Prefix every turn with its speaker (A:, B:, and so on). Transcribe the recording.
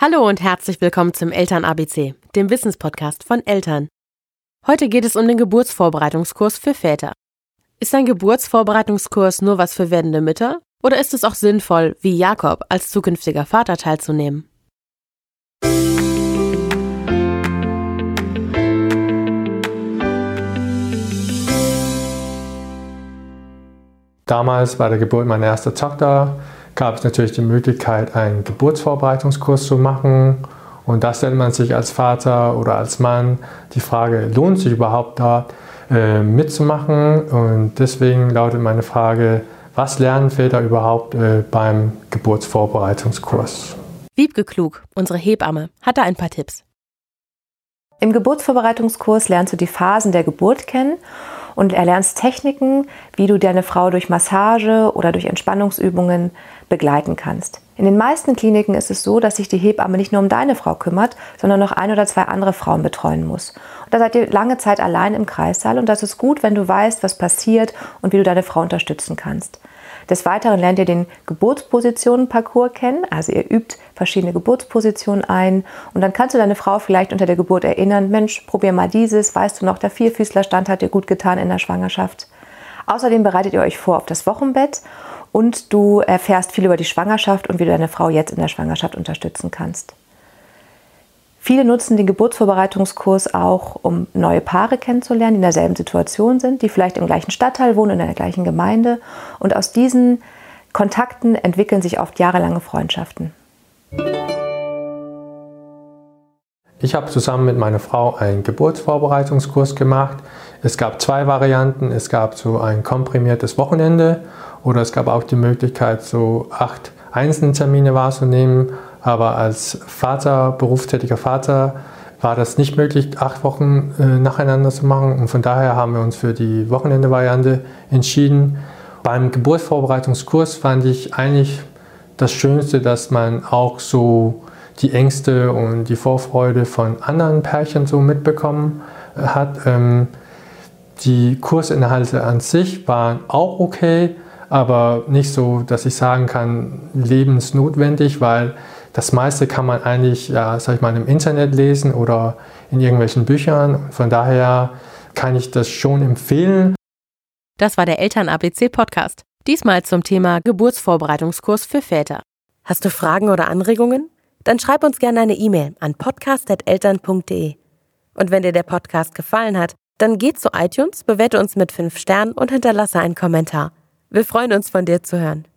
A: Hallo und herzlich willkommen zum Eltern ABC, dem Wissenspodcast von Eltern. Heute geht es um den Geburtsvorbereitungskurs für Väter. Ist ein Geburtsvorbereitungskurs nur was für werdende Mütter oder ist es auch sinnvoll, wie Jakob als zukünftiger Vater teilzunehmen?
B: Damals bei der Geburt meiner ersten Tochter gab es natürlich die Möglichkeit, einen Geburtsvorbereitungskurs zu machen. Und da stellt man sich als Vater oder als Mann die Frage, lohnt sich überhaupt da äh, mitzumachen? Und deswegen lautet meine Frage, was lernen Väter überhaupt äh, beim Geburtsvorbereitungskurs?
A: Wiebke Klug, unsere Hebamme, hat da ein paar Tipps.
C: Im Geburtsvorbereitungskurs lernst du die Phasen der Geburt kennen und erlernst Techniken, wie du deine Frau durch Massage oder durch Entspannungsübungen begleiten kannst. In den meisten Kliniken ist es so, dass sich die Hebamme nicht nur um deine Frau kümmert, sondern noch ein oder zwei andere Frauen betreuen muss. Und da seid ihr lange Zeit allein im Kreissaal und das ist gut, wenn du weißt, was passiert und wie du deine Frau unterstützen kannst. Des Weiteren lernt ihr den Geburtspositionen-Parcours kennen, also ihr übt verschiedene Geburtspositionen ein und dann kannst du deine Frau vielleicht unter der Geburt erinnern, Mensch, probier mal dieses, weißt du noch, der Vierfüßlerstand hat dir gut getan in der Schwangerschaft. Außerdem bereitet ihr euch vor auf das Wochenbett und du erfährst viel über die Schwangerschaft und wie du deine Frau jetzt in der Schwangerschaft unterstützen kannst. Viele nutzen den Geburtsvorbereitungskurs auch, um neue Paare kennenzulernen, die in derselben Situation sind, die vielleicht im gleichen Stadtteil wohnen, in der gleichen Gemeinde. Und aus diesen Kontakten entwickeln sich oft jahrelange Freundschaften.
B: Ich habe zusammen mit meiner Frau einen Geburtsvorbereitungskurs gemacht. Es gab zwei Varianten. Es gab so ein komprimiertes Wochenende oder es gab auch die Möglichkeit, so acht Einzeltermine wahrzunehmen aber als Vater, berufstätiger Vater, war das nicht möglich, acht Wochen äh, nacheinander zu machen. Und von daher haben wir uns für die Wochenende-Variante entschieden. Beim Geburtsvorbereitungskurs fand ich eigentlich das Schönste, dass man auch so die Ängste und die Vorfreude von anderen Pärchen so mitbekommen äh, hat. Ähm, die Kursinhalte an sich waren auch okay, aber nicht so, dass ich sagen kann, lebensnotwendig, weil das meiste kann man eigentlich, ja, sag ich mal, im Internet lesen oder in irgendwelchen Büchern. Von daher kann ich das schon empfehlen.
A: Das war der Eltern-ABC-Podcast. Diesmal zum Thema Geburtsvorbereitungskurs für Väter. Hast du Fragen oder Anregungen? Dann schreib uns gerne eine E-Mail an podcast.eltern.de. Und wenn dir der Podcast gefallen hat, dann geh zu iTunes, bewerte uns mit 5 Sternen und hinterlasse einen Kommentar. Wir freuen uns, von dir zu hören.